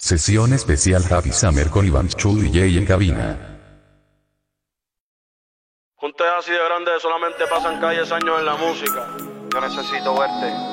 Sesión especial Happy Summer con Iván Chu y Jay en cabina. Juntes así de grandes solamente pasan calles años en la música. Yo necesito verte.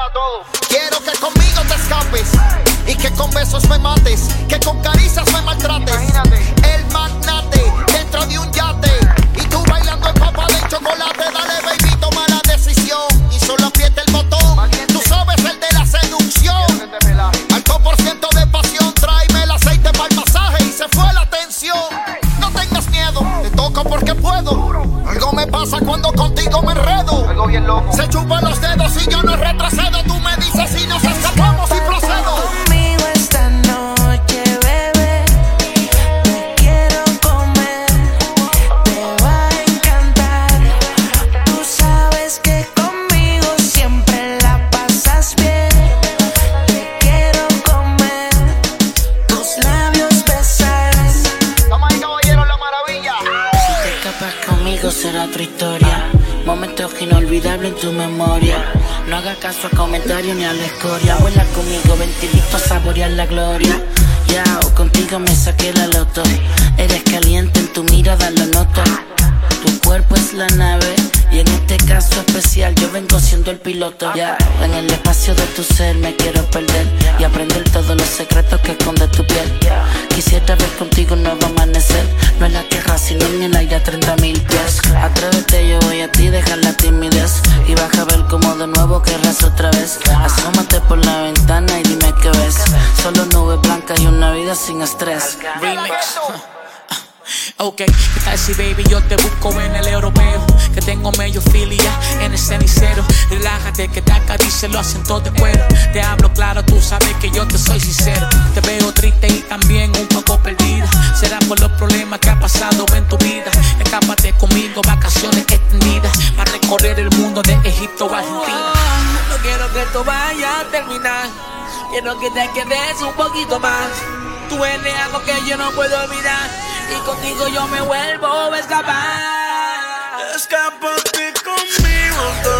A todos. Quiero que conmigo te escapes y que con besos me mates, que con caricias me maltrates. A comentarios ni a la escoria. Vuela conmigo, ventilito a saborear la gloria. Ya, contigo me saqué la loto. Eres caliente en tu mirada, lo noto. Tu cuerpo es la nave. Y en este caso especial yo vengo siendo el piloto. Ya, en el espacio de tu ser me quiero perder. Y aprender todos los secretos que esconde tu piel. Quisiera ver contigo un nuevo amanecer. No en la tierra, sino en el aire a 30 mil pies. Atrévete, yo voy a ti, deja la timidez. Y baja a ver como de nuevo querrás otra vez. Asómate por la ventana y dime qué ves. Solo nubes blancas y una vida sin estrés. Remix. Ok, ¿qué tal si baby yo te busco en el europeo? Que tengo medio filia en el cenicero. Relájate que te acaricio lo hacen todo de cuero. Te hablo claro, tú sabes que yo te soy sincero. Te veo triste y también un poco perdida. Será por los problemas que ha pasado en tu vida. Escápate conmigo, vacaciones extendidas. Para recorrer el mundo de Egipto a Argentina. No quiero que esto vaya a terminar. Quiero que te quedes un poquito más. Tú eres algo que yo no puedo olvidar. Y contigo yo me vuelvo a escapar. Escápate conmigo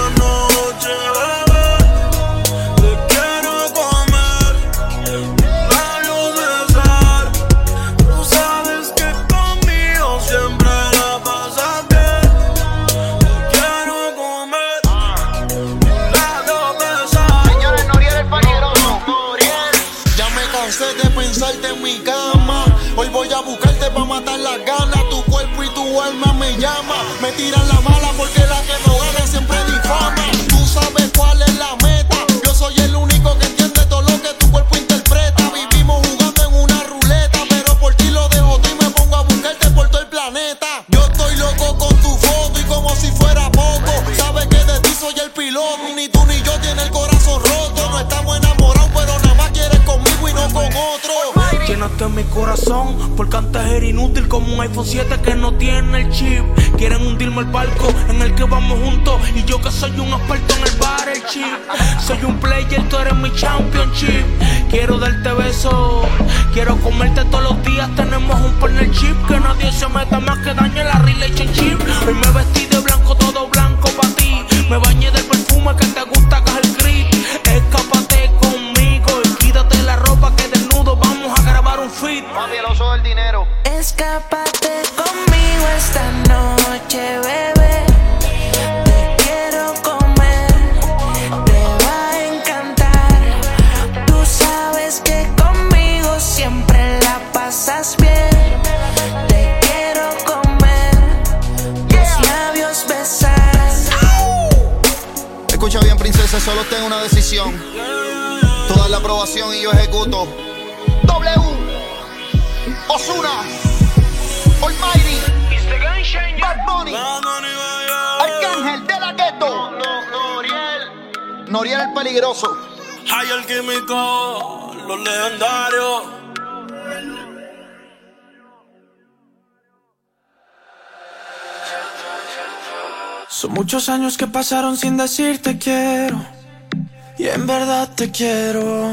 corazón, porque antes era inútil como un iPhone 7 que no tiene el chip. Quieren hundirme el barco en el que vamos juntos. Y yo que soy un experto en el bar, el chip. Soy un player, tú eres mi championship. Quiero darte besos, quiero comerte todos los días. Tenemos un partnership que nadie se meta más que dañe la relationship. Hoy me vestí de blanco, todo blanco para ti. Me bañé del perfume que ejecuto. W. Osuna. Almighty. Bad Bunny. Arcángel de la Ghetto. Noriel. Noriel el peligroso. Hay el químico, los legendarios. Son muchos años que pasaron sin decirte quiero. Y en verdad te quiero.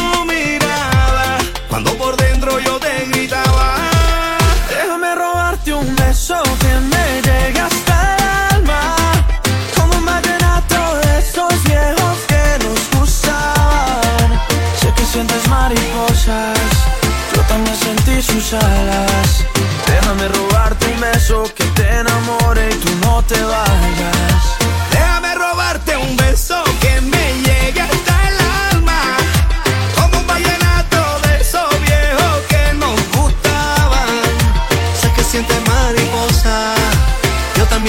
te gritaba. Déjame robarte un beso que me llegue hasta el alma. Como un vallenato de esos viejos que nos gustaban. Sé que sientes mariposas, yo también sentí sus alas. Déjame robarte un beso que te enamore y tú no te vayas.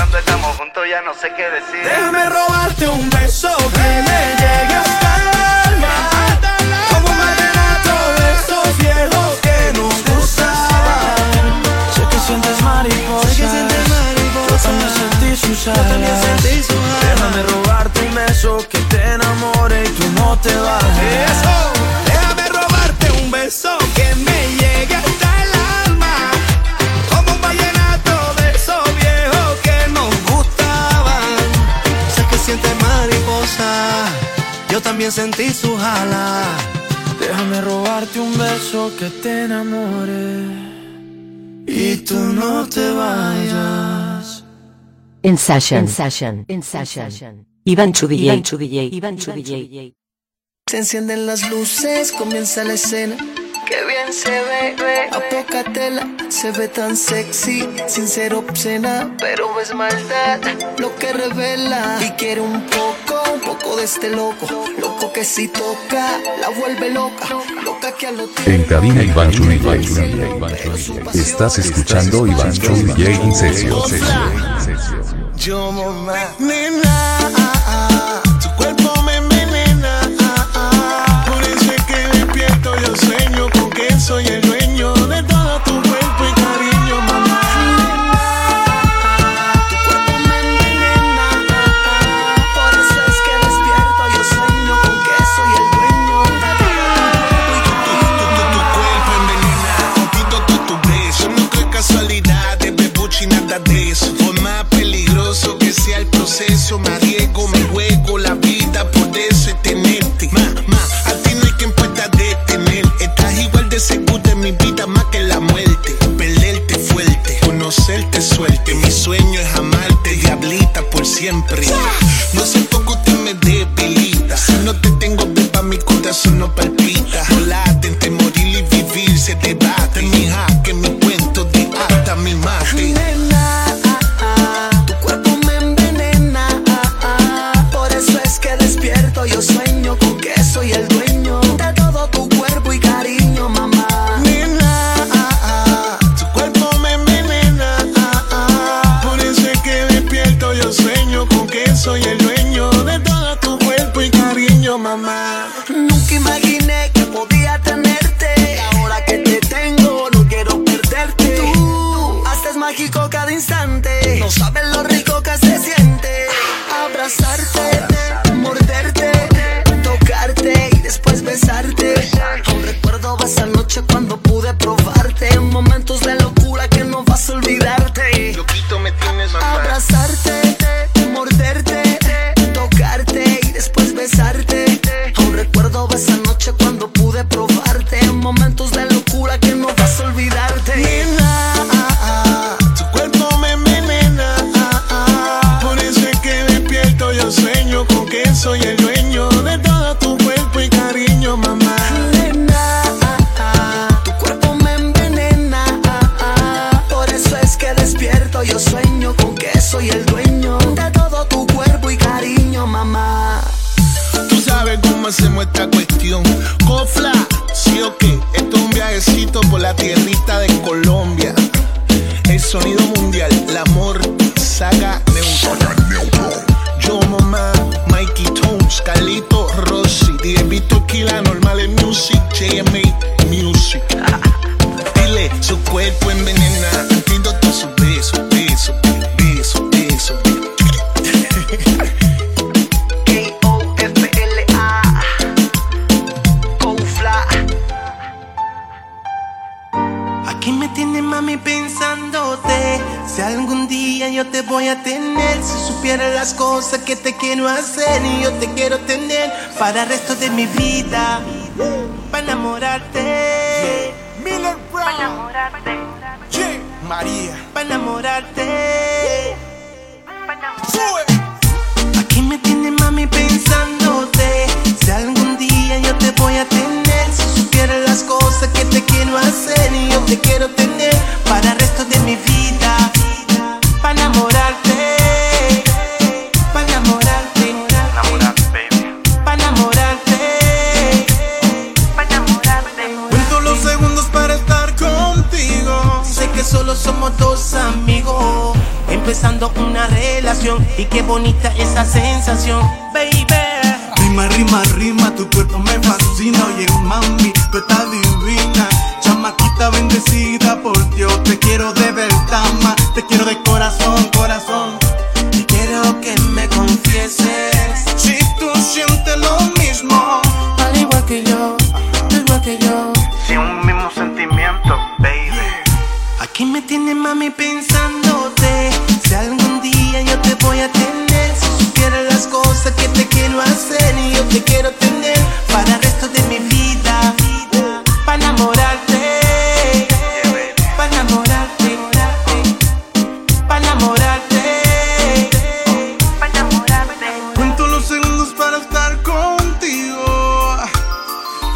Cuando estamos juntos ya no sé qué decir. Déjame robarte un beso que me llegue hasta el alma. Como un vallenato de esos viejos que nos gustaban. Sé que sientes mariposas. Sé que sientes mariposas. Yo también sentí sus Yo también alas. sentí sus alas. Déjame robarte un beso que te enamore y tú no te vayas. Eso. Déjame robarte un beso que me Yo también sentí su jala. Déjame robarte un beso que te enamore y tú no te vayas. In session. In session. In session. Iván Chubillé. Iván Chubillé. Iván Chubillé. Se encienden las luces, comienza la escena. Qué bien se ve, ve. A poca tela, se ve tan sexy, sin ser obscena, pero es maldad lo que revela. Y quiere un poco, Loco de este loco, loco que si toca, la vuelve loca, loca que En cabina Iván Chumillay. Estás escuchando Iván Incesio. Yo mamá, nena, tu cuerpo me envenena. Por soy el dueño.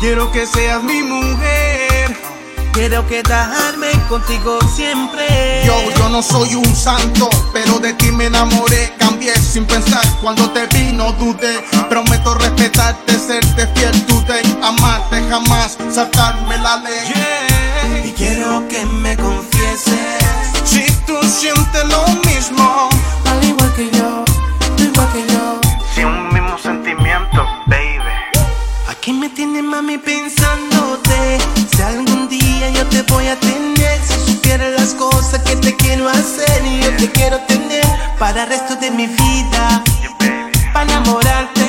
Quiero que seas mi mujer. Quiero quedarme contigo siempre. Yo, yo no soy un santo, pero de ti me enamoré. Cambié sin pensar, cuando te vi no dudé. Prometo respetarte, serte fiel, dudé. Amarte jamás, saltarme la ley. Y quiero que me confieses. Si tú sientes lo mismo, al igual que yo. ¿Qué me tiene mami pensándote? Si algún día yo te voy a tener, si supieras las cosas que te quiero hacer y yo te quiero tener para el resto de mi vida, para enamorarte.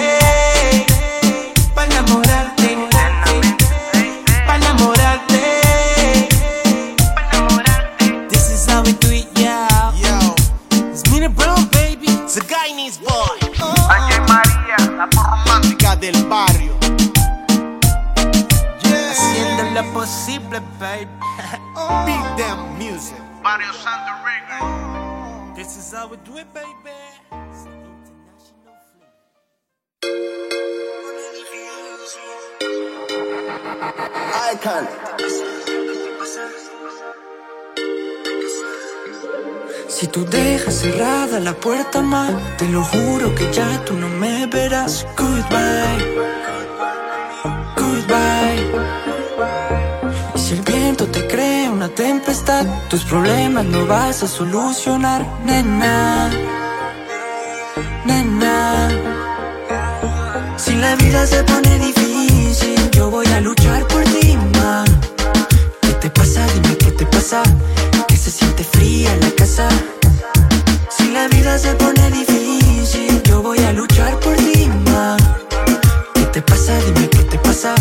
This is how we do it, baby. Icon. Si tú dejas cerrada la puerta más, te lo juro que ya tú no me verás. Goodbye. Una tempestad, tus problemas no vas a solucionar, nena, nena. Si la vida se pone difícil, yo voy a luchar por ti, ma. ¿Qué te pasa? Dime qué te pasa. Que se siente fría la casa. Si la vida se pone difícil, yo voy a luchar por ti, ma. ¿Qué te pasa? Dime qué te pasa.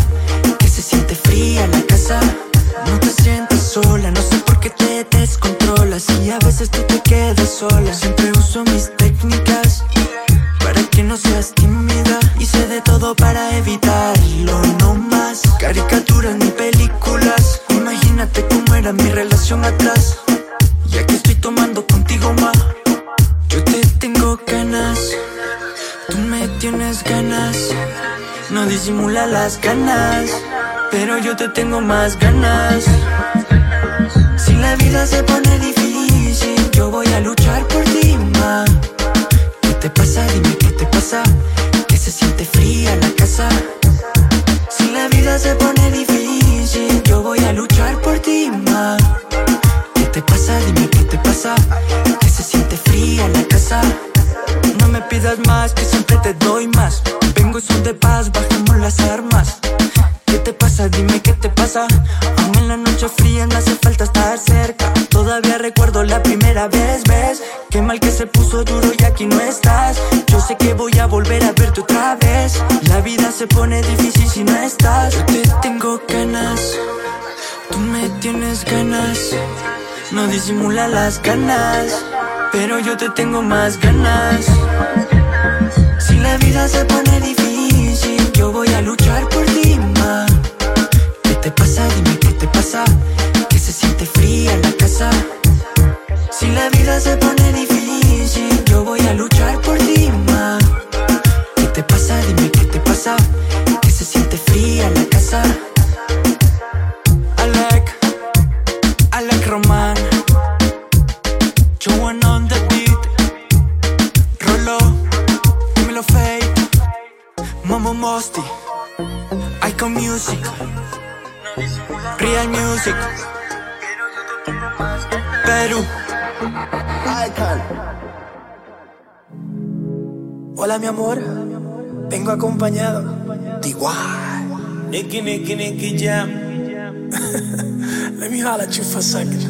Que se siente fría la casa. No te sientas sola, no sé por qué te descontrolas. Y a veces tú te quedas sola. Siempre uso mis técnicas para que no seas tímida. Hice de todo para evitarlo, no más caricaturas ni películas. Imagínate cómo era mi relación atrás. Y aquí estoy tomando contigo más. Yo te tengo ganas, tú me tienes ganas. No disimula las ganas, pero yo te tengo más ganas. Ganas, pero yo te tengo más ganas. Si la vida se pone Hola mi amor, vengo acompañado de igual. Nicky, Nicky, Nicky Jam. Let me holler at you for a second.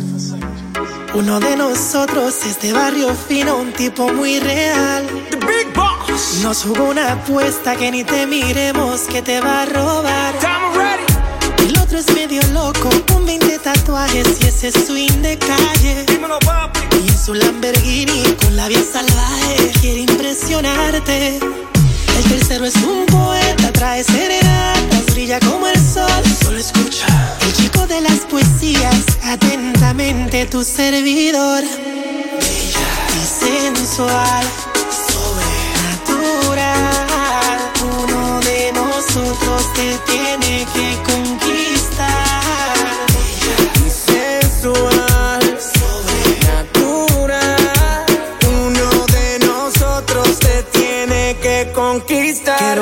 Uno de nosotros es de barrio fino, un tipo muy real. The Big Boss. Nos jugó una apuesta que ni te miremos que te va a robar. Time ready. El otro es medio loco, con 20 tatuajes y ese swing de calle. Dímelo, papi. Y en su Lamborghini con la vida salvaje quiere impresionarte. El tercero es un poeta, trae serenatas, brilla como el sol. Solo escucha. El chico de las poesías, atentamente tu servidor. Bella y sensual, sobrenatural. Uno de nosotros te tiene que conquistar.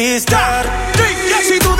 Conquistar. Si tú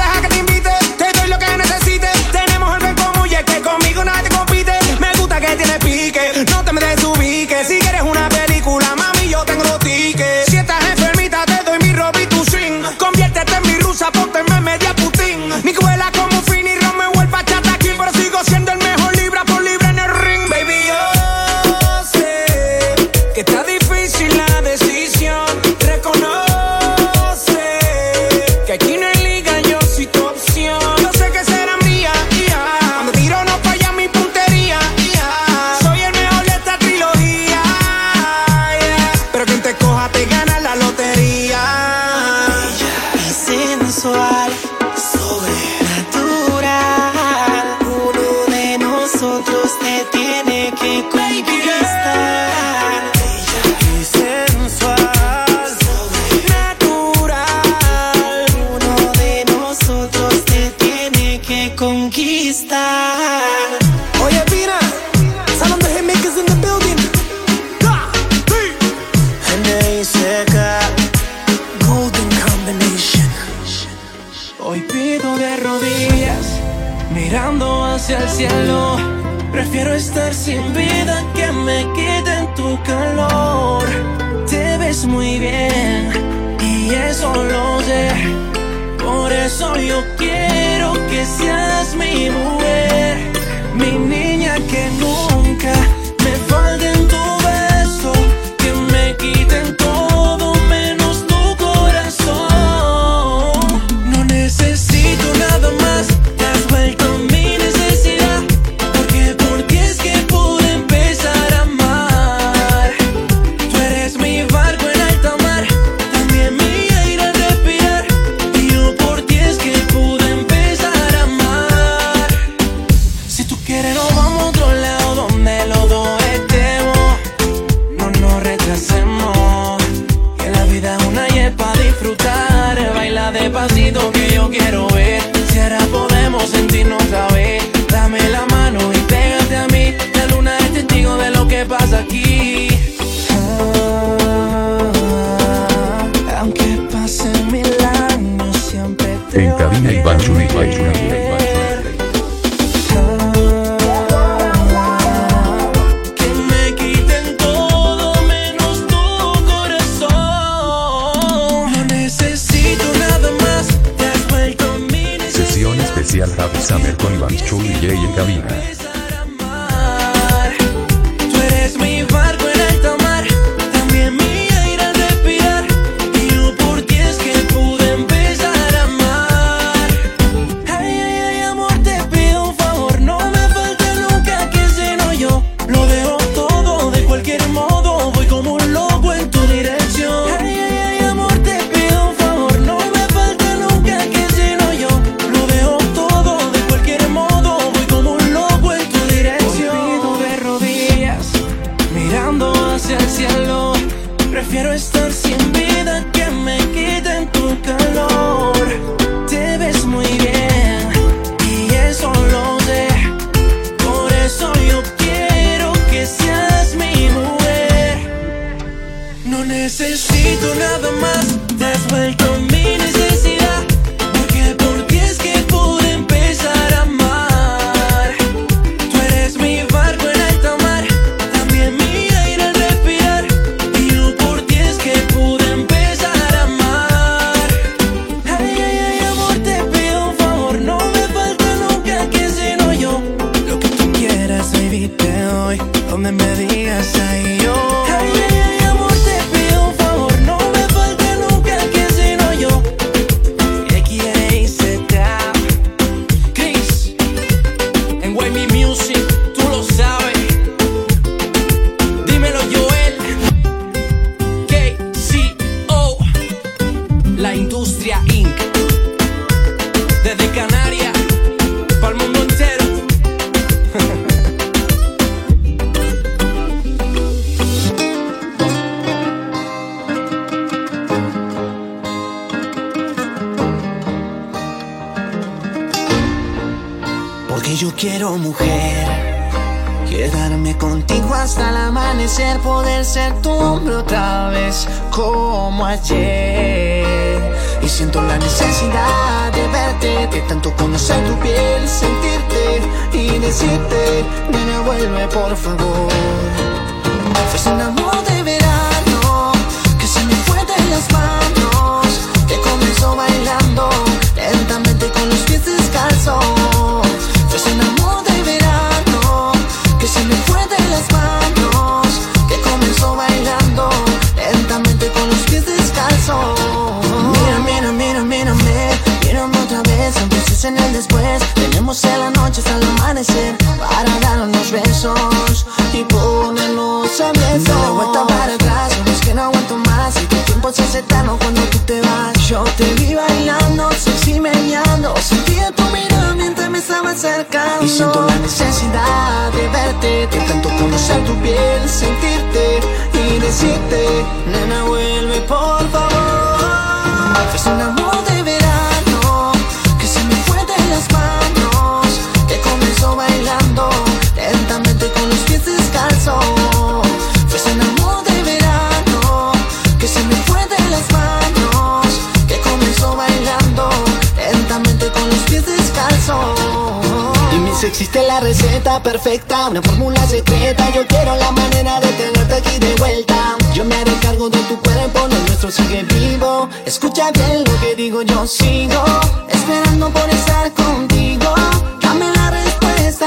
Si existe la receta perfecta, una fórmula secreta, yo quiero la manera de tenerte aquí de vuelta. Yo me haré cargo de tu cuerpo, lo nuestro sigue vivo. Escucha bien lo que digo, yo sigo esperando por estar contigo. Dame la respuesta.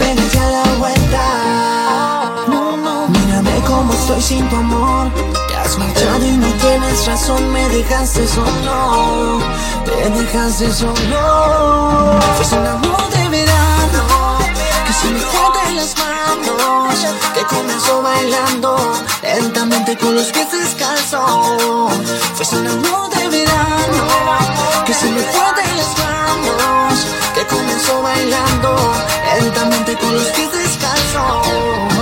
Véngase a la vuelta. No, no. Mírame cómo estoy sin tu amor no tienes razón, me dejaste solo. Me dejaste solo. Fue un amor de verano que se me fue de las manos. Que comenzó bailando lentamente con los pies descalzos. Fue un amor de verano que se me fue de las manos. Que comenzó bailando lentamente con los pies descalzos.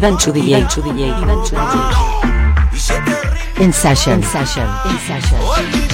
Ivan Chudilla Ivan Ivan In session. In session. In session.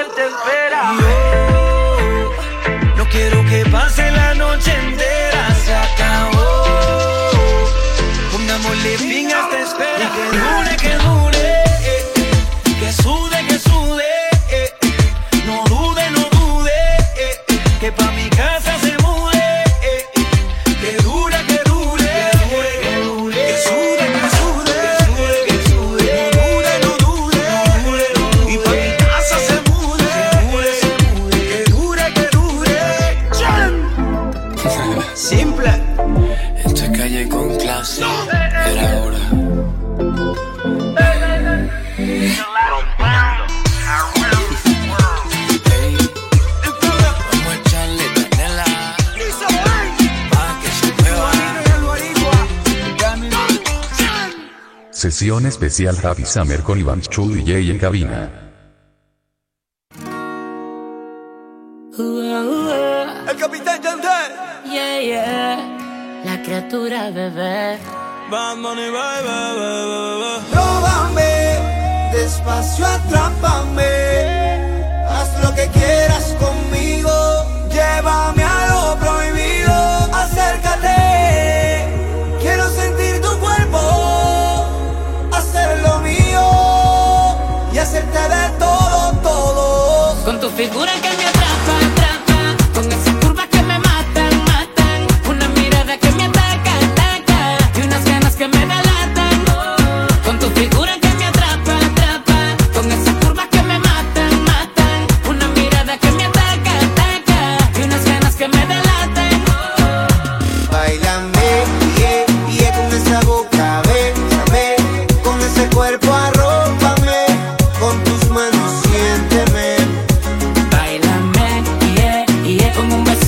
él te espera. Yo no quiero que pase la noche entera. especial Happy Summer con Iván Chu DJ en cabina.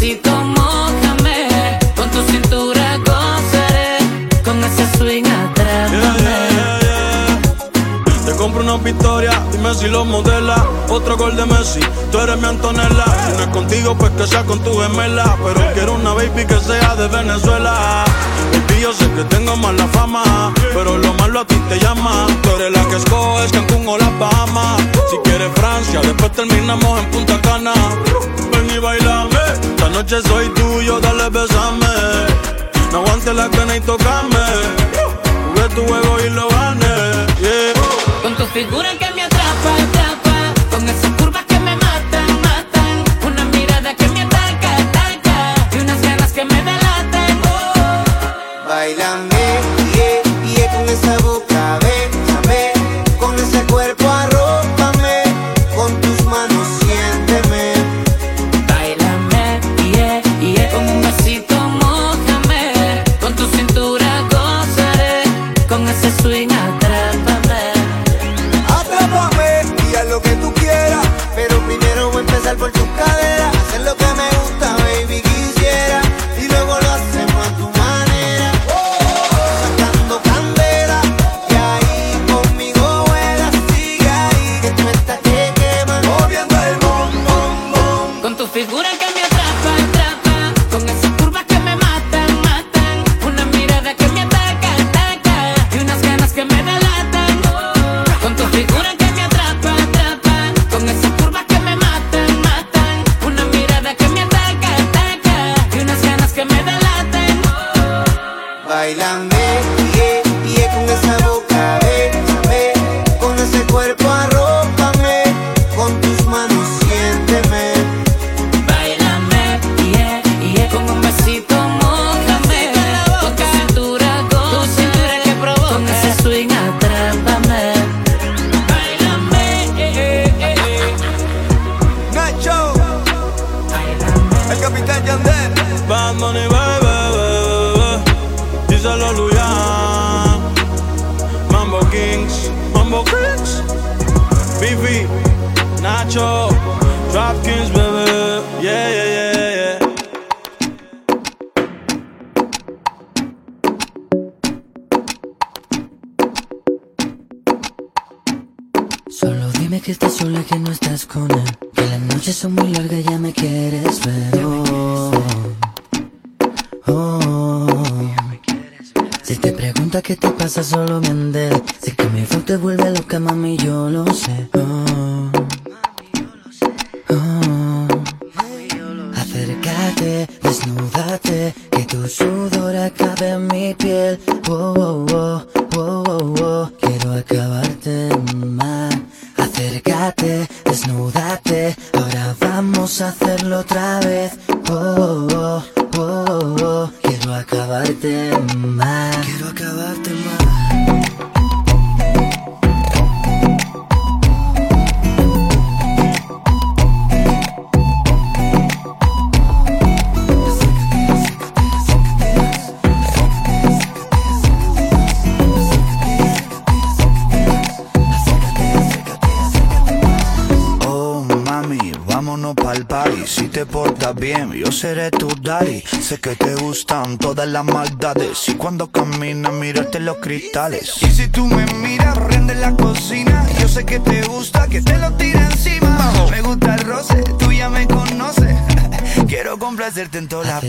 besito mojame, con tu cintura gozaré, con ese swing atrápame. Te compro una victoria, dime si lo modela. Otro gol de Messi, tú eres mi Antonella. Si no es contigo, pues que sea con tu gemela. Pero quiero una baby que sea de Venezuela. Yo sé que tengo mala fama, pero lo malo a ti te llama. Tú eres la que escoges Cancún o La Bahamas. Si quieres Francia, después terminamos en Punta Cana. Ven y bailame, esta noche soy tuyo, dale besame. No aguantes la cana y tocame. Jugué tu juego y lo gané. Con tu figura que me atrapa, atrapa, con ese Que las noches son muy largas, ya me quieres ver. Oh, oh, oh. Si te preguntas qué te pasa, solo miente. todas las maldades. Y cuando camina, miraste los cristales. Y si tú me miras, prende la cocina. Yo sé que te gusta que te lo tire encima. Me gusta el roce, tú ya me conoces. Quiero complacerte en todas las.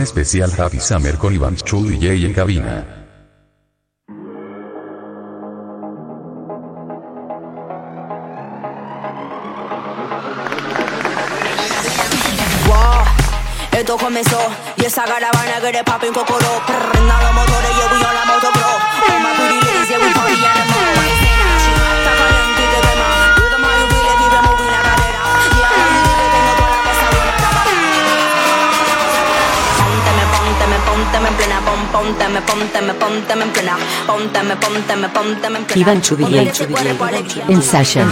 especial Javi Summer con Iván y Jay en cabina. Wow, esto comenzó y esa caravana que de papi en coco Iván Chubillé en Sasha. En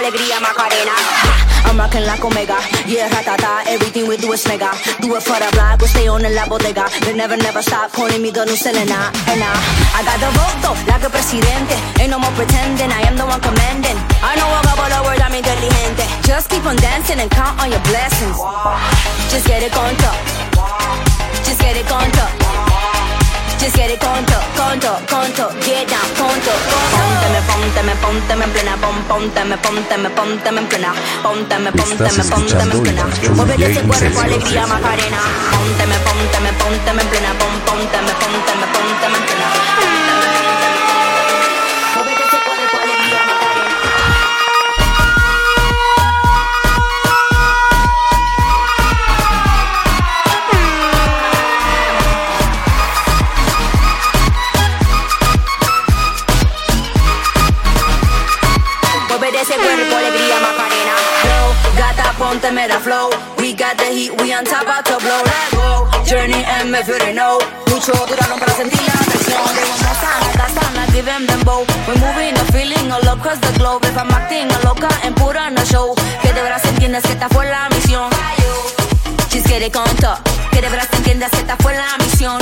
alegría Macarena. I'm rocking like Omega, yeah, ratata, everything we do is mega. Do it for the block, we stay on in la bodega. They never, never stop calling me the new Selena. And I, I got the voto, like a presidente. Ain't no more pretending, I am the one commanding. I know a couple of words, I'm inteligente. Just keep on dancing and count on your blessings. Just get it on top. Just get it on top. Just get it conto, conto, conto, get down, conto, conto. Pónteme, pónteme, pónteme en plena, pon, pónteme, pónteme, pónteme en plena, pónteme, pónteme, pónteme en plena. Mueve ese cuerpo alegría Macarena. Pónteme, pónteme, pónteme en plena, pon, pónteme, pónteme, pónteme en plena. made flow. We got the heat, we on top, about to blow. Let's go. Journey and me fury no. Mucho duraron para sentir la atracción. They want more sana, got sana, give them them bow. We're moving a feeling all across the globe. If I'm acting a loca and put on a show. Que de verdad entiendas que esta fue la misión. She's quiere con todo. Que de verdad entiendas que esta fue la misión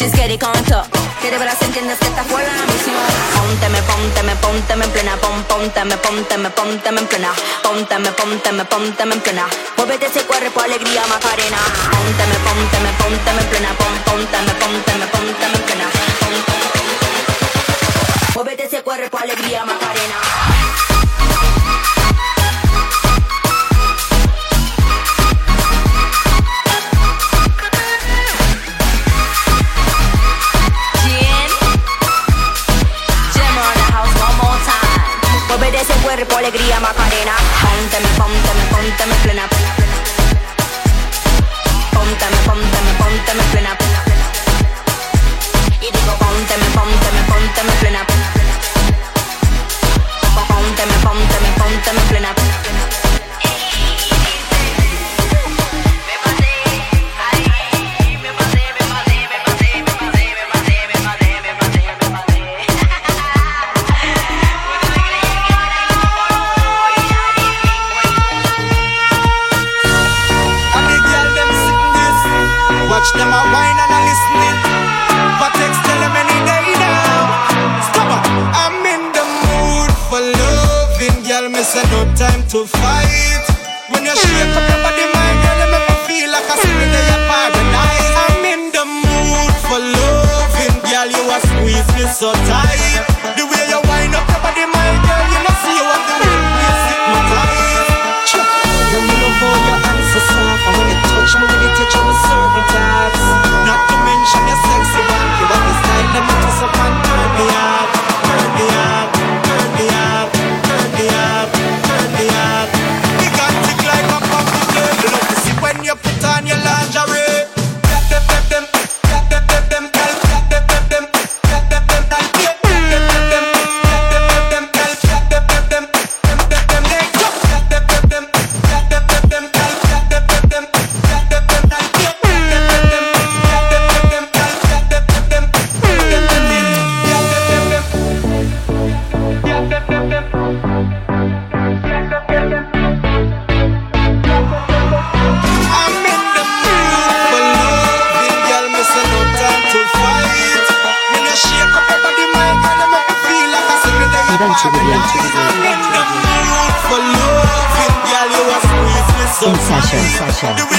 chisquera y canto. Quiere ver que entiendes que esta fue la misión. Pónteme, pónteme, pónteme en plena. Pon, pónteme, pónteme, pónteme en plena. Pónteme, pónteme, pónteme en plena. Muévete ese cuerpo, alegría, macarena. Pónteme, pónteme, pónteme en plena. Pon, pónteme, pónteme, pónteme en plena. Pónteme, pónteme, pónteme. Muévete ese cuerpo, alegría, macarena. cuerpo, alegría, macarena. Pónteme, pónteme, pónteme plena. Pónteme, pónteme, pónteme plena.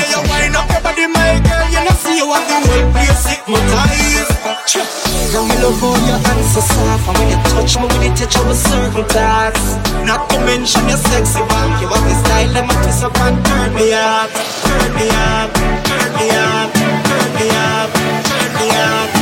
way you wind up your body, my girl, you know see you have the whole place hypnotized. Girl, me love all your hands so soft, and when you touch me, when you touch over certain thoughts. Not to mention your sexy one, you have the style that makes me so fun. Turn me up, turn me up, turn me up, turn me up, turn me up.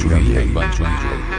Ivancho DJ. Ivancho DJ.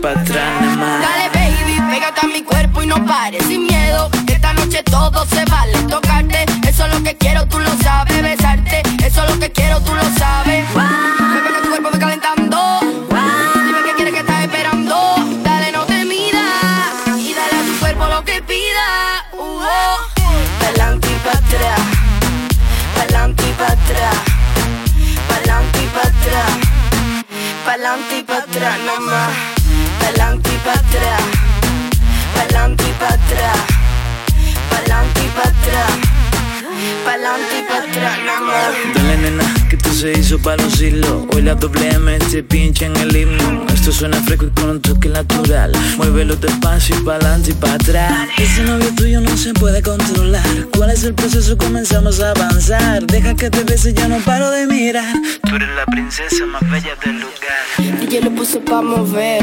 Dale baby, pégate a mi cuerpo y no pares. Sin la doble M te pincha en el himno Esto suena fresco y con un toque natural Muévelo despacio y pa'lante y pa' atrás Ese novio tuyo no se puede controlar ¿Cuál es el proceso? Comenzamos a avanzar Deja que te bese, yo no paro de mirar Tú eres la princesa más bella del lugar DJ lo puso pa' mover.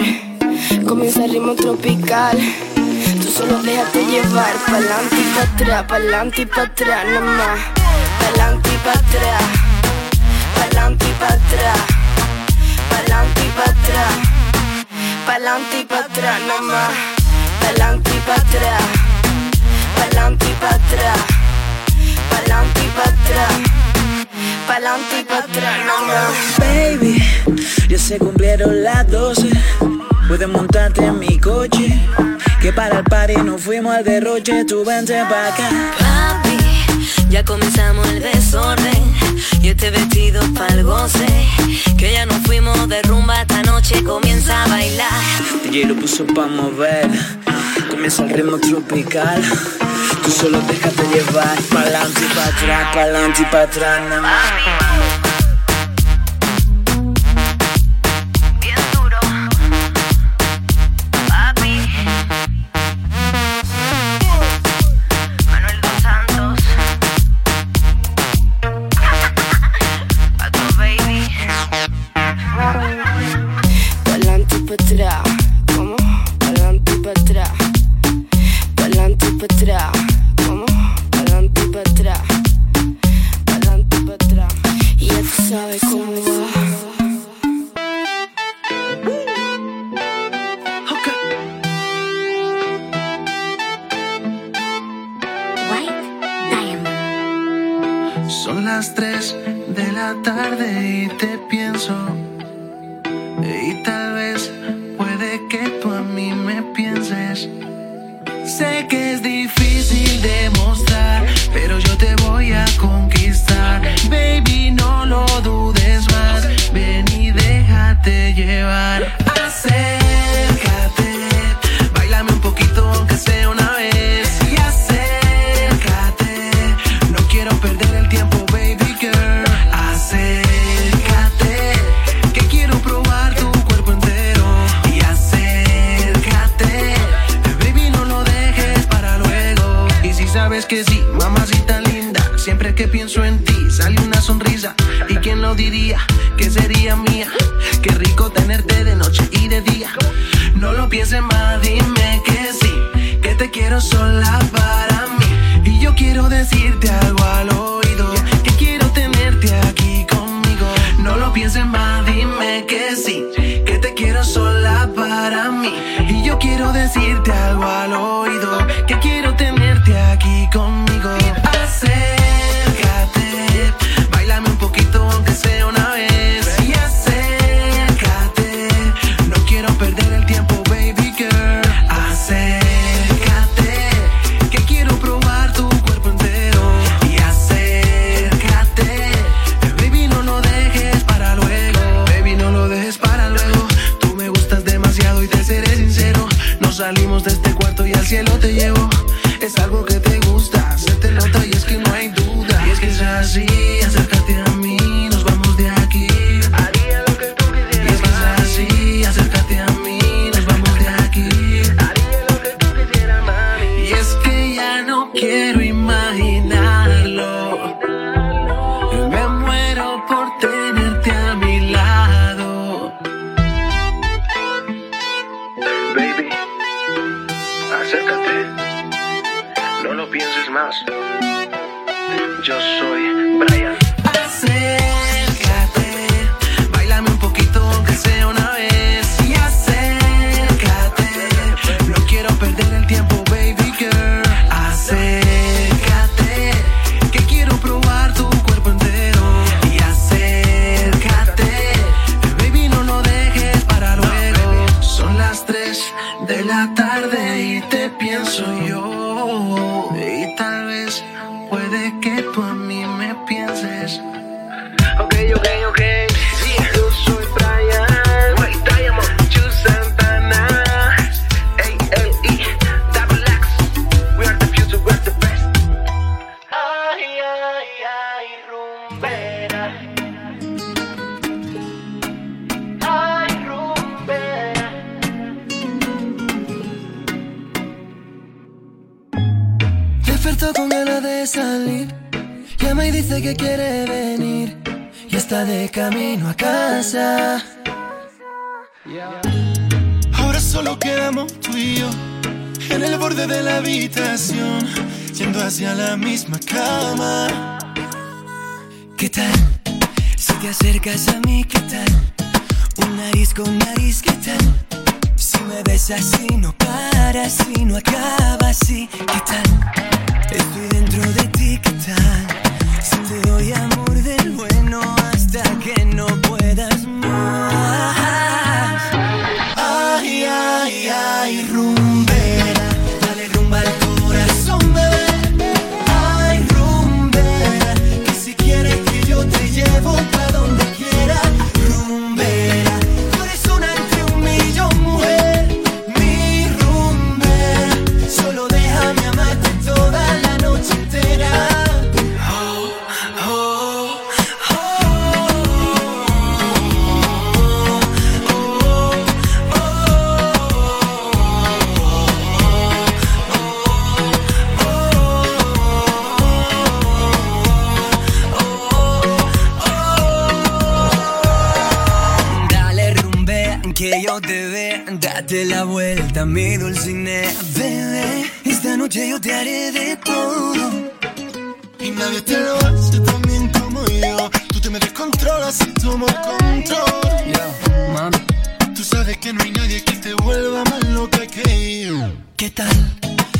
Comienza el ritmo tropical. Tú solo déjate llevar. Pa'lante y pa' atrás, pa'lante y pa' atrás, nada más. Pa'lante y pa' atrás. Pa'lante y pa' atrás. Pa'lante y pa' atrás. Pa'lante y pa' atrás, nada más. Pa'lante y pa' atrás. Pa'lante y pa' atrás. Pa'lante y pa' atrás. Pa'lante y pa' atrás, nada más. Baby, ya se cumplieron las 12 Puedes montarte en mi coche Que para el party nos fuimos al derroche Tú vente pa' acá Papi, ya comenzamos el desorden Y este vestido pa'l goce Que ya nos fuimos de rumba esta noche comienza a bailar. DJ lo puso pa' mover Comienza el ritmo tropical. Tú solo déjate llevar Pa'lante y pa' atrás, pa'lante y pa' atrás nada más no paras y no acabas. Y qué tal estoy dentro de ti qué tal si te doy amor del bueno hasta que no puedas más. Ay ay ay rumbo yo te haré de todo. Y nadie te lo hace también como yo. Tú te me descontrolas y tomo control. Yeah. Tú sabes que no hay nadie que te vuelva más loca que yo. ¿Qué tal?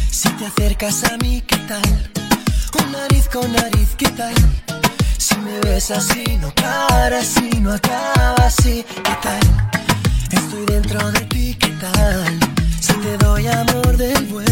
Si te acercas a mí, ¿qué tal? Con nariz, con nariz, ¿qué tal? Si me ves así, no para, si no acaba así, ¿qué tal? Estoy dentro de ti, ¿qué tal? Si te doy amor del bueno.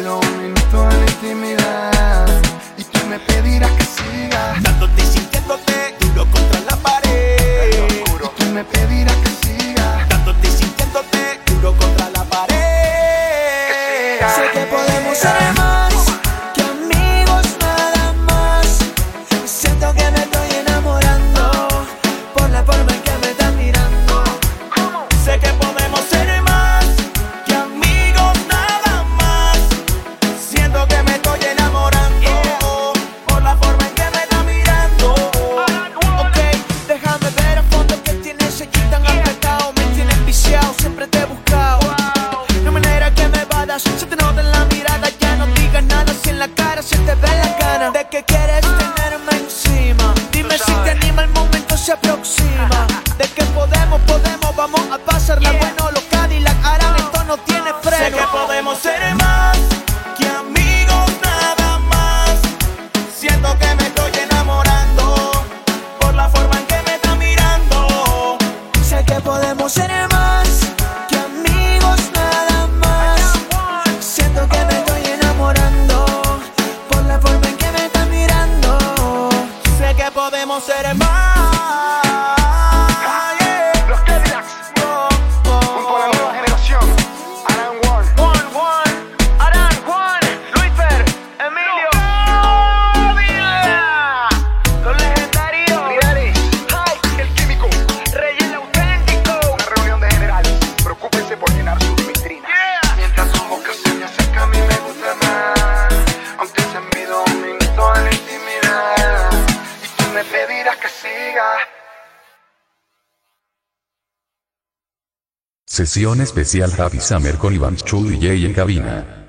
you know Especial Happy Summer con Iván Chu DJ en cabina.